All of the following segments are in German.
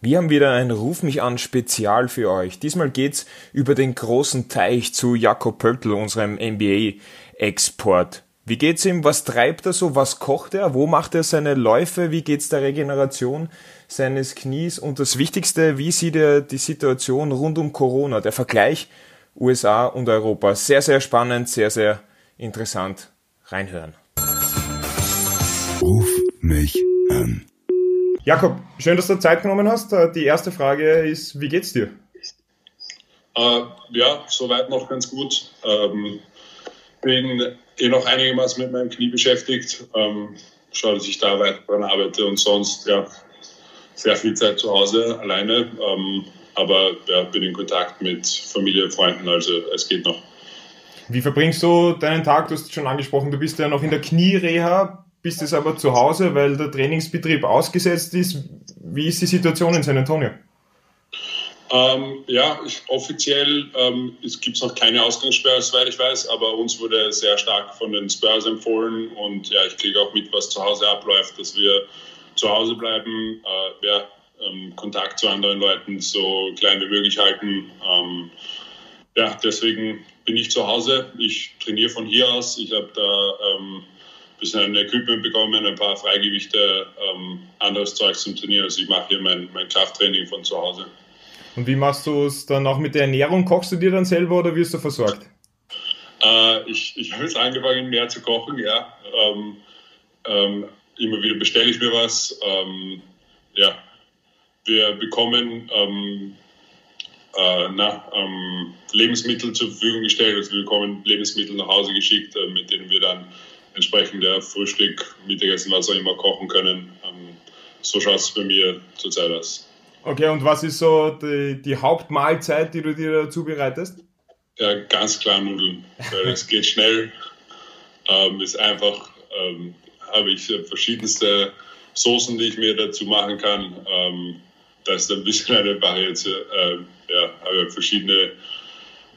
Wir haben wieder ein Ruf mich an Spezial für euch. Diesmal geht's über den großen Teich zu Jakob Pöltl, unserem NBA-Export. Wie geht's ihm? Was treibt er so? Was kocht er? Wo macht er seine Läufe? Wie geht's der Regeneration seines Knies? Und das Wichtigste, wie sieht er die Situation rund um Corona? Der Vergleich USA und Europa. Sehr, sehr spannend, sehr, sehr interessant. Reinhören. Ruf mich an. Jakob, schön, dass du Zeit genommen hast. Äh, die erste Frage ist, wie geht's dir? Äh, ja, soweit noch ganz gut. Ähm, bin eh noch einigermaßen mit meinem Knie beschäftigt. Ähm, schaue, dass ich da weiter dran arbeite und sonst ja sehr viel Zeit zu Hause alleine. Ähm, aber ja, bin in Kontakt mit Familie, Freunden, also es geht noch. Wie verbringst du deinen Tag? Du hast schon angesprochen, du bist ja noch in der Kniereha bist jetzt aber zu Hause, weil der Trainingsbetrieb ausgesetzt ist. Wie ist die Situation in San Antonio? Ähm, ja, ich, offiziell ähm, gibt es noch keine Ausgangssperre, soweit ich weiß, aber uns wurde sehr stark von den Spurs empfohlen und ja, ich kriege auch mit, was zu Hause abläuft, dass wir zu Hause bleiben, äh, ja, ähm, Kontakt zu anderen Leuten so klein wie möglich halten. Ähm, ja, deswegen bin ich zu Hause. Ich trainiere von hier aus. Ich habe da ähm, bisschen ein Equipment bekommen, ein paar Freigewichte, ähm, anderes Zeug zum Trainieren. Also ich mache hier mein, mein Krafttraining von zu Hause. Und wie machst du es dann auch mit der Ernährung? Kochst du dir dann selber oder wirst du versorgt? Äh, ich ich habe jetzt angefangen, mehr zu kochen, ja. Ähm, ähm, immer wieder bestelle ich mir was. Ähm, ja, wir bekommen ähm, äh, na, ähm, Lebensmittel zur Verfügung gestellt. Also wir bekommen Lebensmittel nach Hause geschickt, äh, mit denen wir dann entsprechend ja, Frühstück, Mittagessen, was auch immer kochen können. Ähm, so schaut es bei mir zurzeit aus. Okay, und was ist so die, die Hauptmahlzeit, die du dir zubereitest? Ja, ganz klar Nudeln, weil es geht schnell, ähm, ist einfach, ähm, habe ich verschiedenste Soßen, die ich mir dazu machen kann. Ähm, das ist ein bisschen eine Variante, äh, ja, aber verschiedene,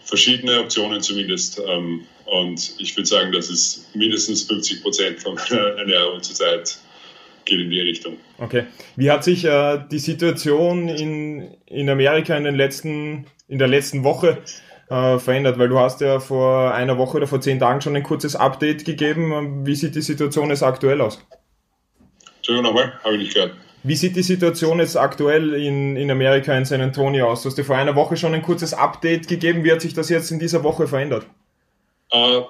verschiedene Optionen zumindest. Ähm, und ich würde sagen, das ist mindestens 50 Prozent von meiner Ernährung zurzeit geht in die Richtung. Okay. Wie hat sich äh, die Situation in, in Amerika in, den letzten, in der letzten Woche äh, verändert? Weil du hast ja vor einer Woche oder vor zehn Tagen schon ein kurzes Update gegeben. Wie sieht die Situation jetzt aktuell aus? Entschuldigung nochmal, habe ich nicht gehört. Wie sieht die Situation jetzt aktuell in, in Amerika, in San Antonio aus? Du hast dir vor einer Woche schon ein kurzes Update gegeben. Wie hat sich das jetzt in dieser Woche verändert? Äh,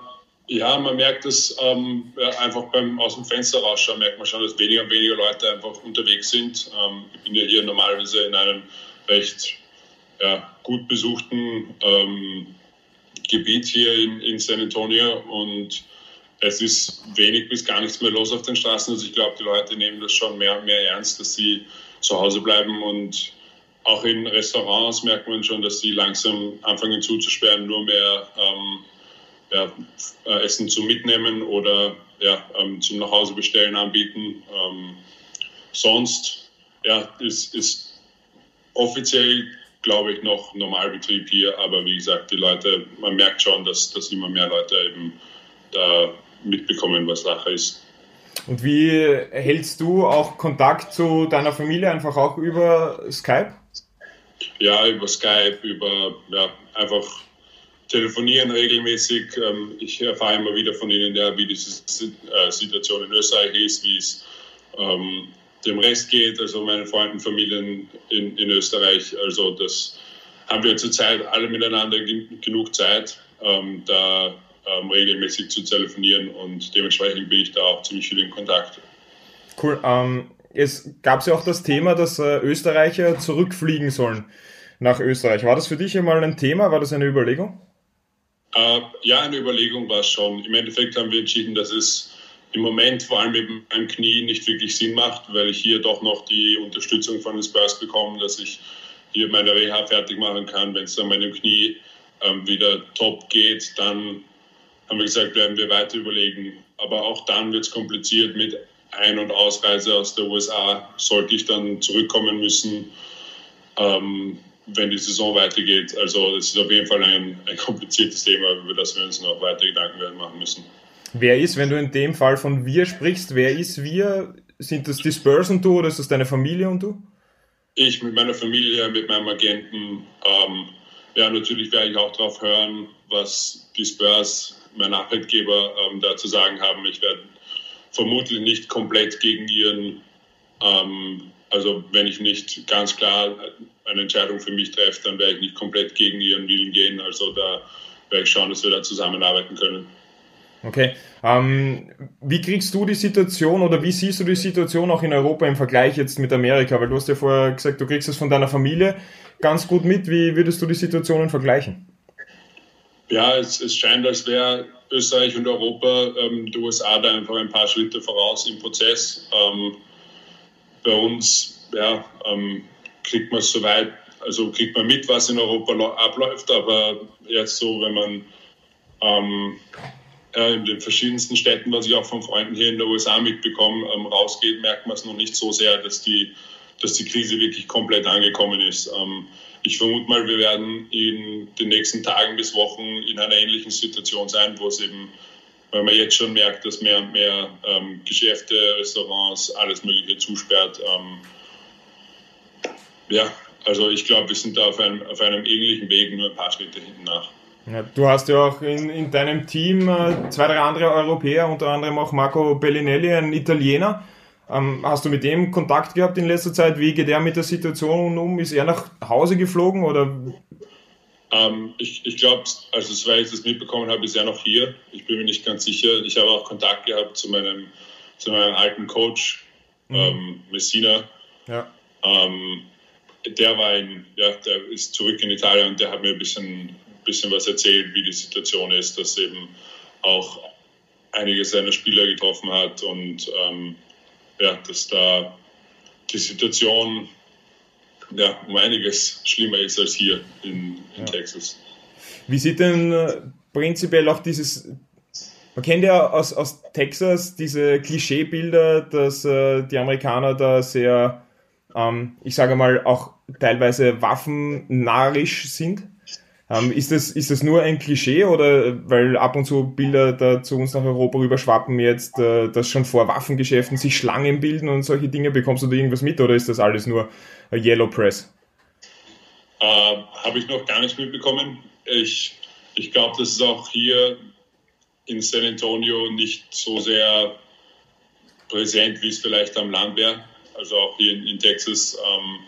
ja, man merkt es ähm, einfach beim aus dem Fenster rausschauen, merkt man schon, dass weniger und weniger Leute einfach unterwegs sind. Ähm, ich bin ja hier normalerweise in einem recht ja, gut besuchten ähm, Gebiet hier in, in San Antonio und es ist wenig bis gar nichts mehr los auf den Straßen. Also ich glaube, die Leute nehmen das schon mehr und mehr ernst, dass sie zu Hause bleiben und auch in Restaurants merkt man schon, dass sie langsam anfangen zuzusperren, nur mehr ähm, ja, äh, Essen zum Mitnehmen oder ja, ähm, zum Nachhause bestellen anbieten. Ähm, sonst ja, ist, ist offiziell, glaube ich, noch Normalbetrieb hier, aber wie gesagt, die Leute, man merkt schon, dass, dass immer mehr Leute eben da mitbekommen, was Sache ist. Und wie hältst du auch Kontakt zu deiner Familie einfach auch über Skype? Ja, über Skype, über ja, einfach telefonieren regelmäßig. Ähm, ich erfahre immer wieder von Ihnen, ja, wie die äh, Situation in Österreich ist, wie es ähm, dem Rest geht, also meinen Freunden, Familien in, in Österreich. Also das haben wir zurzeit alle miteinander genug Zeit, ähm, da regelmäßig zu telefonieren und dementsprechend bin ich da auch ziemlich viel in Kontakt. Cool. Ähm, es gab ja auch das Thema, dass äh, Österreicher zurückfliegen sollen nach Österreich. War das für dich einmal ein Thema? War das eine Überlegung? Äh, ja, eine Überlegung war es schon. Im Endeffekt haben wir entschieden, dass es im Moment vor allem mit meinem Knie nicht wirklich Sinn macht, weil ich hier doch noch die Unterstützung von den Spurs bekomme, dass ich hier meine Reha fertig machen kann. Wenn es dann meinem Knie ähm, wieder top geht, dann haben wir gesagt, werden wir weiter überlegen. Aber auch dann wird es kompliziert mit Ein- und Ausreise aus der USA. Sollte ich dann zurückkommen müssen, ähm, wenn die Saison weitergeht. Also das ist auf jeden Fall ein, ein kompliziertes Thema, über das wir uns noch weiter Gedanken werden machen müssen. Wer ist, wenn du in dem Fall von wir sprichst, wer ist wir? Sind das die Spurs und du oder ist das deine Familie und du? ich mit meiner Familie, mit meinem Agenten. Ähm, ja, natürlich werde ich auch darauf hören, was die Spurs, mein Arbeitgeber, ähm, da zu sagen haben. Ich werde vermutlich nicht komplett gegen ihren, ähm, also wenn ich nicht ganz klar eine Entscheidung für mich treffe, dann werde ich nicht komplett gegen ihren Willen gehen. Also da werde ich schauen, dass wir da zusammenarbeiten können. Okay. Ähm, wie kriegst du die Situation oder wie siehst du die Situation auch in Europa im Vergleich jetzt mit Amerika? Weil du hast ja vorher gesagt, du kriegst es von deiner Familie ganz gut mit. Wie würdest du die Situationen vergleichen? Ja, es, es scheint, als wäre Österreich und Europa ähm, die USA da einfach ein paar Schritte voraus im Prozess. Ähm, bei uns ja, ähm, kriegt man soweit, also kriegt man mit, was in Europa abläuft, aber jetzt so, wenn man ähm, äh, in den verschiedensten Städten, was ich auch von Freunden hier in den USA mitbekomme, ähm, rausgeht, merkt man es noch nicht so sehr, dass die, dass die Krise wirklich komplett angekommen ist. Ähm, ich vermute mal, wir werden in den nächsten Tagen bis Wochen in einer ähnlichen Situation sein, wo es eben, weil man jetzt schon merkt, dass mehr und mehr ähm, Geschäfte, Restaurants, alles Mögliche zusperrt. Ähm, ja, also ich glaube, wir sind da auf einem, auf einem ähnlichen Weg, nur ein paar Schritte hinten nach. Ja, du hast ja auch in, in deinem Team äh, zwei, drei andere Europäer, unter anderem auch Marco Bellinelli, ein Italiener. Ähm, hast du mit dem Kontakt gehabt in letzter Zeit? Wie geht er mit der Situation um? Ist er nach Hause geflogen oder? Ähm, ich ich glaube, also soweit ich das mitbekommen habe, ist er noch hier. Ich bin mir nicht ganz sicher. Ich habe auch Kontakt gehabt zu meinem, zu meinem alten Coach, mhm. ähm, Messina. Ja. Ähm, der war in, ja, der ist zurück in Italien und der hat mir ein bisschen bisschen was erzählt, wie die Situation ist, dass eben auch einige seiner Spieler getroffen hat und ähm, ja, dass da die Situation ja, um einiges schlimmer ist als hier in, in ja. Texas. Wie sieht denn äh, prinzipiell auch dieses, man kennt ja aus, aus Texas diese Klischeebilder, dass äh, die Amerikaner da sehr, ähm, ich sage mal, auch teilweise waffennarrisch sind. Ähm, ist, das, ist das nur ein Klischee oder weil ab und zu Bilder da zu uns nach Europa rüberschwappen jetzt, äh, dass schon vor Waffengeschäften sich Schlangen bilden und solche Dinge? Bekommst du da irgendwas mit oder ist das alles nur Yellow Press? Äh, Habe ich noch gar nicht mitbekommen. Ich, ich glaube, das ist auch hier in San Antonio nicht so sehr präsent, wie es vielleicht am Land wäre. Also auch hier in, in Texas. Ähm,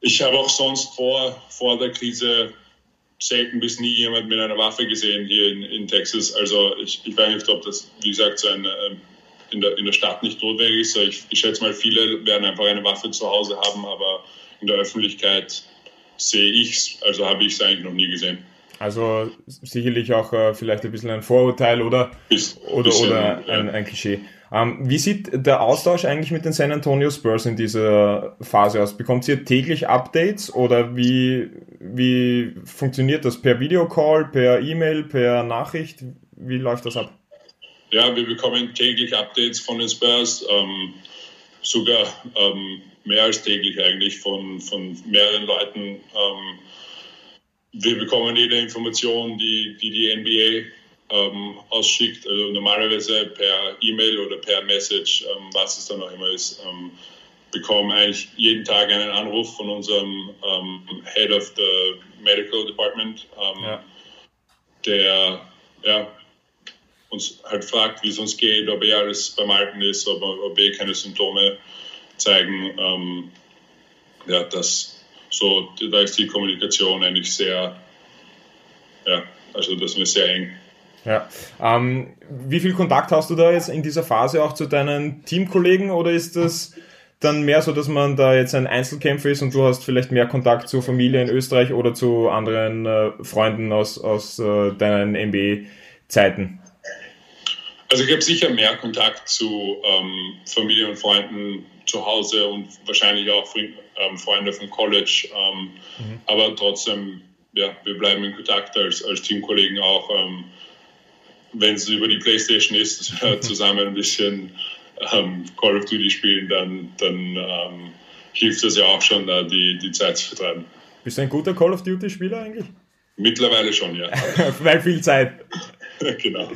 ich habe auch sonst vor, vor der Krise selten bis nie jemand mit einer Waffe gesehen hier in, in Texas. Also ich, ich weiß nicht, ob das, wie gesagt, so ein, ähm, in, der, in der Stadt nicht notwendig ist. Ich, ich schätze mal, viele werden einfach eine Waffe zu Hause haben, aber in der Öffentlichkeit sehe ich es, also habe ich es eigentlich noch nie gesehen. Also sicherlich auch äh, vielleicht ein bisschen ein Vorurteil oder, Bis, oder, bisschen, oder ein, ja. ein Klischee. Ähm, wie sieht der Austausch eigentlich mit den San Antonio Spurs in dieser Phase aus? Bekommt ihr täglich Updates oder wie, wie funktioniert das? Per Videocall, per E-Mail, per Nachricht? Wie läuft das ab? Ja, wir bekommen täglich Updates von den Spurs, ähm, sogar ähm, mehr als täglich eigentlich von, von mehreren Leuten. Ähm, wir bekommen jede Information, die die, die NBA ähm, ausschickt, also normalerweise per E-Mail oder per Message, ähm, was es dann auch immer ist, ähm, bekommen eigentlich jeden Tag einen Anruf von unserem ähm, Head of the Medical Department, ähm, ja. der ja, uns halt fragt, wie es uns geht, ob eh alles beim Alten ist, ob, ob eh keine Symptome zeigen. Ähm, ja, das so, da ist die Kommunikation eigentlich sehr, ja, also das ist sehr eng. Ja. Ähm, wie viel Kontakt hast du da jetzt in dieser Phase auch zu deinen Teamkollegen oder ist das dann mehr so, dass man da jetzt ein Einzelkämpfer ist und du hast vielleicht mehr Kontakt zur Familie in Österreich oder zu anderen äh, Freunden aus, aus äh, deinen MBA-Zeiten? Also ich habe sicher mehr Kontakt zu ähm, Familie und Freunden zu Hause und wahrscheinlich auch ähm, Freunde vom College. Ähm, mhm. Aber trotzdem, ja, wir bleiben in Kontakt als, als Teamkollegen auch. Ähm, wenn es über die Playstation ist, zusammen ein bisschen ähm, Call of Duty spielen, dann, dann ähm, hilft das ja auch schon, da die, die Zeit zu vertreiben. Bist du ein guter Call of Duty-Spieler eigentlich? Mittlerweile schon, ja. Weil viel Zeit. genau.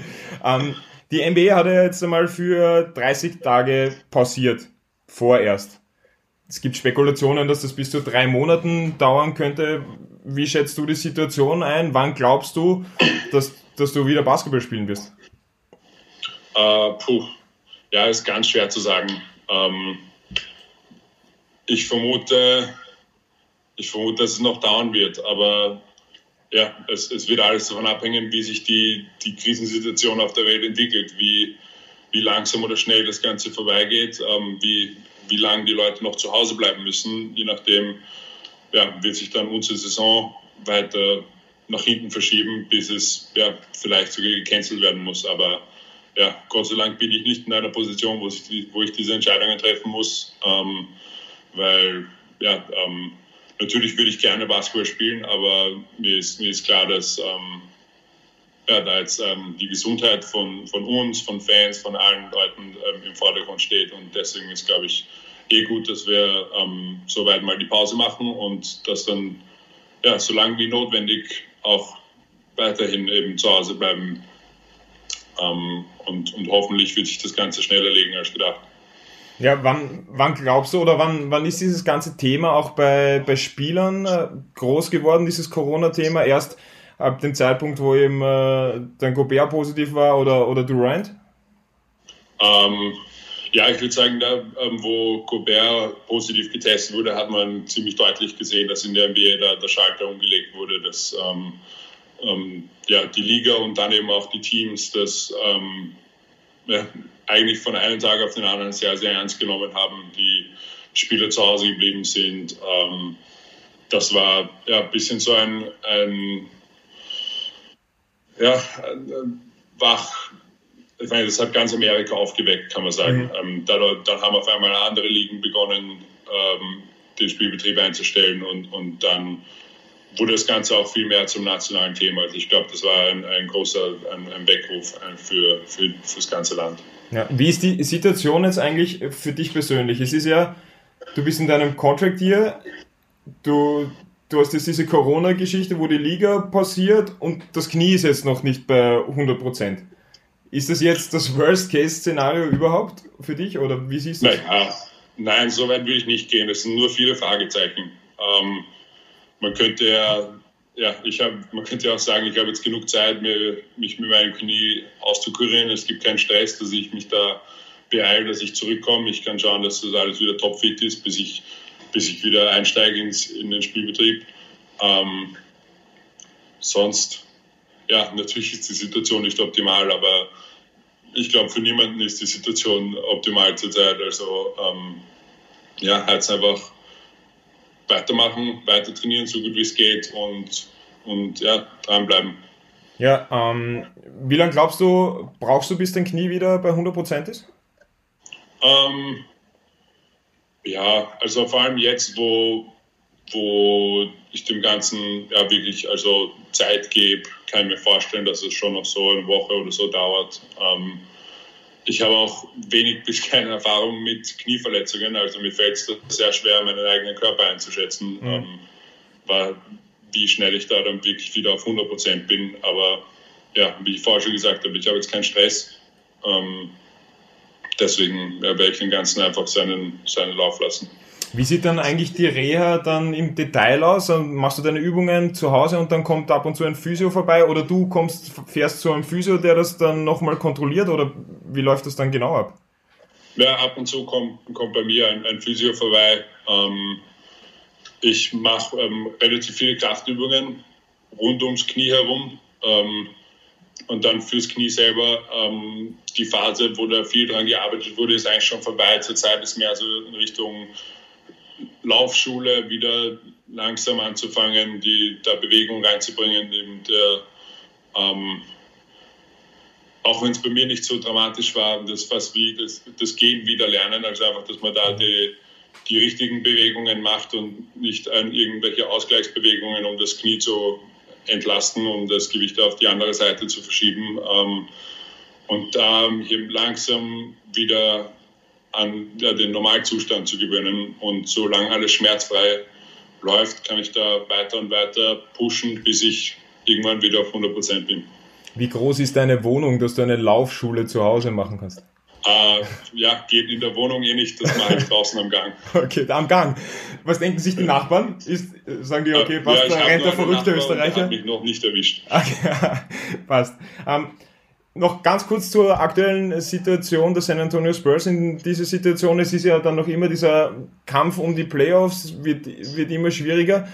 Ähm, die NBA hat ja jetzt einmal für 30 Tage pausiert. Vorerst. es gibt Spekulationen, dass das bis zu drei Monaten dauern könnte. Wie schätzt du die Situation ein? Wann glaubst du, dass, dass du wieder Basketball spielen wirst? Uh, puh, ja, ist ganz schwer zu sagen. Ähm, ich vermute, ich vermute, dass es noch dauern wird, aber ja, es, es wird alles davon abhängen, wie sich die, die Krisensituation auf der Welt entwickelt, wie, wie langsam oder schnell das Ganze vorbeigeht, ähm, wie, wie lange die Leute noch zu Hause bleiben müssen. Je nachdem ja, wird sich dann unsere Saison weiter nach hinten verschieben, bis es ja, vielleicht sogar gecancelt werden muss. Aber ja, Gott sei Dank bin ich nicht in einer Position, wo ich, wo ich diese Entscheidungen treffen muss, ähm, weil ja, ähm, natürlich würde ich gerne Basketball spielen, aber mir ist, mir ist klar, dass ähm, ja, da jetzt ähm, die Gesundheit von, von uns, von Fans, von allen Leuten ähm, im Vordergrund steht. Und deswegen ist, glaube ich, eh gut, dass wir ähm, soweit mal die Pause machen und dass dann, ja, so lange wie notwendig auch weiterhin eben zu Hause bleiben. Ähm, und, und hoffentlich wird sich das Ganze schneller legen als gedacht. Ja, wann, wann glaubst du oder wann, wann ist dieses ganze Thema auch bei, bei Spielern äh, groß geworden, dieses Corona-Thema? Erst ab dem Zeitpunkt, wo eben äh, dein Gobert positiv war oder, oder Durant? Ähm, ja, ich würde sagen, da, ähm, wo Gobert positiv getestet wurde, hat man ziemlich deutlich gesehen, dass in der NBA da der Schalter umgelegt wurde, dass ähm, ähm, ja, die Liga und dann eben auch die Teams das ähm, ja, eigentlich von einem Tag auf den anderen sehr, sehr ernst genommen haben, die Spieler zu Hause geblieben sind. Ähm, das war ja ein bisschen so ein, ein ja, wach. Ich meine, das hat ganz Amerika aufgeweckt, kann man sagen. Mhm. Ähm, dann haben auf einmal andere Ligen begonnen, ähm, den Spielbetrieb einzustellen und, und dann wurde das Ganze auch viel mehr zum nationalen Thema. Also ich glaube, das war ein, ein großer ein, ein Weckruf für, für, für das ganze Land. Ja, wie ist die Situation jetzt eigentlich für dich persönlich? Es ist ja, du bist in deinem Contract hier, du, du hast jetzt diese Corona-Geschichte, wo die Liga passiert und das Knie ist jetzt noch nicht bei 100%. Ist das jetzt das Worst-Case-Szenario überhaupt für dich oder wie siehst du das? Naja, nein, so weit will ich nicht gehen. Es sind nur viele Fragezeichen. Ähm, man könnte ja, ja, ich habe, man könnte auch sagen, ich habe jetzt genug Zeit, mir, mich mit meinem Knie auszukurieren. Es gibt keinen Stress, dass ich mich da beeile, dass ich zurückkomme. Ich kann schauen, dass das alles wieder topfit ist, bis ich bis ich wieder einsteige ins, in den Spielbetrieb. Ähm, sonst, ja, natürlich ist die Situation nicht optimal, aber ich glaube, für niemanden ist die Situation optimal zurzeit. Also, ähm, ja, halt einfach weitermachen, weiter trainieren, so gut wie es geht und, und ja, dranbleiben. Ja, ähm, wie lange glaubst du, brauchst du, bis dein Knie wieder bei 100% ist? Ähm, ja, also vor allem jetzt, wo, wo ich dem Ganzen ja wirklich also Zeit gebe, kann ich mir vorstellen, dass es schon noch so eine Woche oder so dauert. Ähm, ich habe auch wenig bis keine Erfahrung mit Knieverletzungen, also mir fällt es sehr schwer, meinen eigenen Körper einzuschätzen, mhm. ähm, war, wie schnell ich da dann wirklich wieder auf 100 Prozent bin. Aber ja, wie ich vorher schon gesagt habe, ich habe jetzt keinen Stress. Ähm, deswegen werde ich den Ganzen einfach seinen, seinen Lauf lassen. Wie sieht dann eigentlich die Reha dann im Detail aus? Machst du deine Übungen zu Hause und dann kommt ab und zu ein Physio vorbei oder du kommst, fährst zu einem Physio, der das dann nochmal kontrolliert oder wie läuft das dann genau ab? Ja, ab und zu kommt, kommt bei mir ein, ein Physio vorbei. Ähm, ich mache ähm, relativ viele Kraftübungen rund ums Knie herum. Ähm, und dann fürs Knie selber, ähm, die Phase, wo da viel dran gearbeitet wurde, ist eigentlich schon vorbei. Zurzeit ist mehr so in Richtung Laufschule wieder langsam anzufangen, die da Bewegung reinzubringen. Eben der, ähm, auch wenn es bei mir nicht so dramatisch war, das fast wie das, das Gehen wieder lernen, also einfach, dass man da die, die richtigen Bewegungen macht und nicht an irgendwelche Ausgleichsbewegungen, um das Knie zu entlasten, um das Gewicht auf die andere Seite zu verschieben. Ähm, und da hier langsam wieder an ja, den Normalzustand zu gewöhnen. Und solange alles schmerzfrei läuft, kann ich da weiter und weiter pushen, bis ich irgendwann wieder auf 100 Prozent bin. Wie groß ist deine Wohnung, dass du eine Laufschule zu Hause machen kannst? Äh, ja, geht in der Wohnung eh nicht, das mache ich draußen am Gang. Okay, am Gang. Was denken sich die Nachbarn? Ist, sagen die, okay, passt, ja, da rennt der verrückte Österreicher? Hat mich noch nicht erwischt. Okay, passt. Ähm, noch ganz kurz zur aktuellen Situation der San Antonio Spurs in dieser Situation. Es ist ja dann noch immer dieser Kampf um die Playoffs, wird, wird immer schwieriger.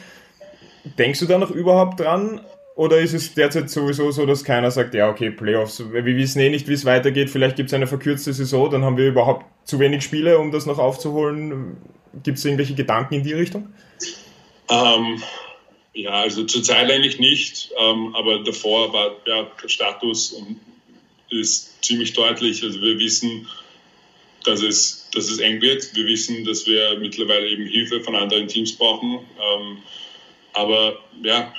Denkst du da noch überhaupt dran? Oder ist es derzeit sowieso so, dass keiner sagt, ja, okay, Playoffs, wir wissen eh nicht, wie es weitergeht, vielleicht gibt es eine verkürzte Saison, dann haben wir überhaupt zu wenig Spiele, um das noch aufzuholen. Gibt es irgendwelche Gedanken in die Richtung? Ähm, ja, also zurzeit eigentlich nicht, ähm, aber davor war ja, Status und ist ziemlich deutlich. Also wir wissen, dass es, dass es eng wird. Wir wissen, dass wir mittlerweile eben Hilfe von anderen Teams brauchen. Ähm, aber ja,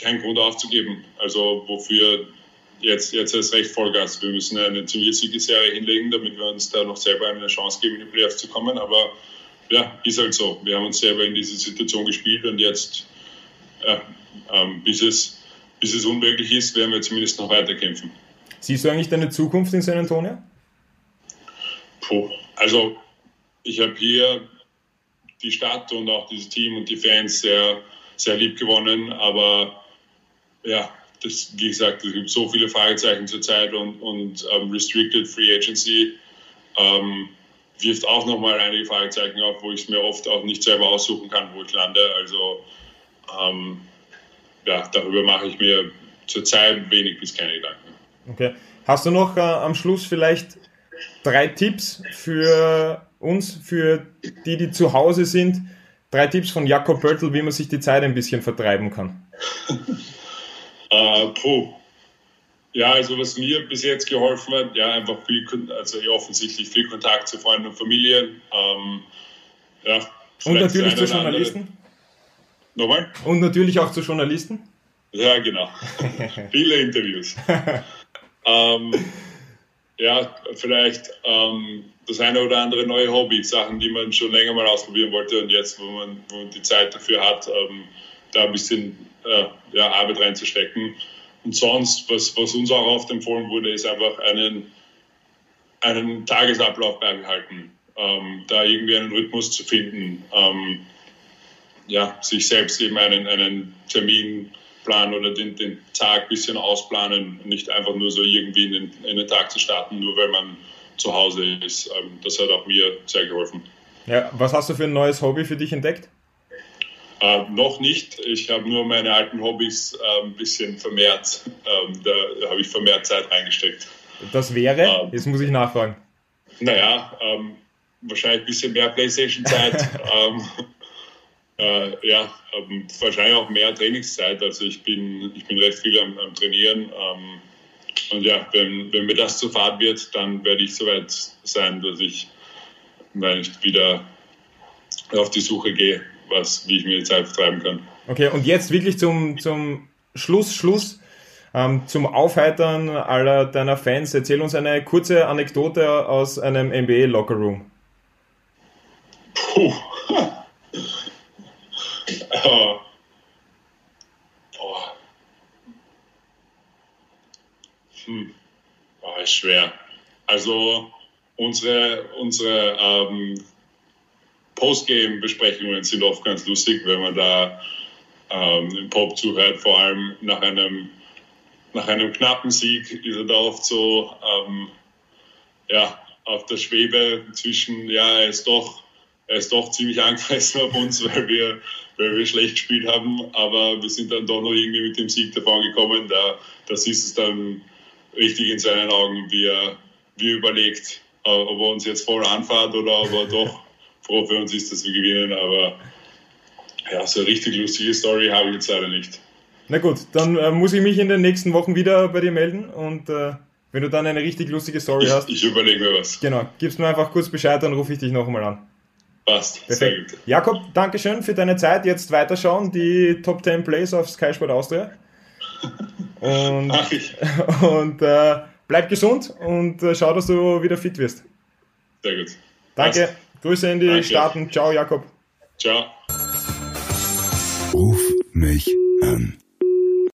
kein Grund aufzugeben. Also wofür jetzt, jetzt ist recht Vollgas. Wir müssen eine ziemliche Siegesserie hinlegen, damit wir uns da noch selber eine Chance geben, in die Playoffs zu kommen. Aber ja, ist halt so. Wir haben uns selber in diese Situation gespielt und jetzt, ja, ähm, bis, es, bis es unmöglich ist, werden wir zumindest noch weiter kämpfen. Siehst du eigentlich deine Zukunft in San Antonio? Puh, also ich habe hier die Stadt und auch dieses Team und die Fans sehr, sehr lieb gewonnen, aber ja, das, wie gesagt, es gibt so viele Fragezeichen zurzeit und, und ähm, Restricted Free Agency ähm, wirft auch nochmal einige Fragezeichen auf, wo ich es mir oft auch nicht selber aussuchen kann, wo ich lande. Also ähm, ja, darüber mache ich mir zurzeit wenig bis keine Gedanken. Okay. Hast du noch äh, am Schluss vielleicht drei Tipps für uns, für die, die zu Hause sind? Drei Tipps von Jakob Pöltl, wie man sich die Zeit ein bisschen vertreiben kann. äh, puh. Ja, also was mir bis jetzt geholfen hat, ja, einfach viel, also ja, offensichtlich viel Kontakt zu Freunden und Familien. Ähm, ja, und natürlich zu Journalisten. Nochmal? Und natürlich auch zu Journalisten. Ja, genau. Viele Interviews. Ähm, ja, vielleicht ähm, das eine oder andere neue Hobby, Sachen, die man schon länger mal ausprobieren wollte und jetzt, wo man, wo man die Zeit dafür hat, ähm, da ein bisschen äh, ja, Arbeit reinzustecken. Und sonst, was, was uns auch oft empfohlen wurde, ist einfach einen, einen Tagesablauf beibehalten, ähm, da irgendwie einen Rhythmus zu finden, ähm, ja, sich selbst eben einen, einen Termin planen oder den, den Tag ein bisschen ausplanen, nicht einfach nur so irgendwie in den, in den Tag zu starten, nur weil man zu Hause ist. Ähm, das hat auch mir sehr geholfen. Ja, was hast du für ein neues Hobby für dich entdeckt? Äh, noch nicht. Ich habe nur meine alten Hobbys äh, ein bisschen vermehrt. Ähm, da habe ich vermehrt Zeit reingesteckt. Das wäre? Ähm, Jetzt muss ich nachfragen. Naja, ähm, wahrscheinlich ein bisschen mehr Playstation-Zeit. ähm, äh, ja, ähm, wahrscheinlich auch mehr Trainingszeit. Also ich bin, ich bin recht viel am, am Trainieren. Ähm, und ja, wenn, wenn mir das zu fad wird, dann werde ich soweit sein, dass ich, wenn ich wieder auf die Suche gehe, was, wie ich mir die Zeit vertreiben kann. Okay, und jetzt wirklich zum, zum Schluss, Schluss. Ähm, zum Aufheitern aller deiner Fans, erzähl uns eine kurze Anekdote aus einem NBA Locker Room. Puh. Boah. Hm. Ist schwer. Also unsere, unsere ähm, Postgame-Besprechungen sind oft ganz lustig, wenn man da ähm, Pop zuhört, vor allem nach einem, nach einem knappen Sieg ist er da oft so ähm, ja, auf der Schwebe zwischen, ja, er ist doch, er ist doch ziemlich angefressen auf uns, weil wir weil wir schlecht gespielt haben, aber wir sind dann doch noch irgendwie mit dem Sieg davon gekommen. Da, das ist es dann richtig in seinen Augen, wie er, wie er überlegt, äh, ob er uns jetzt voll anfahrt oder ob er doch froh für uns ist, dass wir gewinnen. Aber ja, so eine richtig lustige Story habe ich jetzt leider nicht. Na gut, dann äh, muss ich mich in den nächsten Wochen wieder bei dir melden und äh, wenn du dann eine richtig lustige Story ich, hast. Ich überlege mir was. Genau, gibst mir einfach kurz Bescheid, dann rufe ich dich nochmal an. Passt. Perfekt. Jakob, danke schön für deine Zeit. Jetzt weiterschauen, die Top 10 Plays auf Sky Sport Austria. Und, Mach ich. und äh, bleib gesund und äh, schau, dass du wieder fit wirst. Sehr gut. Danke. Passt. Grüße in die danke. Staaten. Ciao, Jakob. Ciao. Ruf mich an.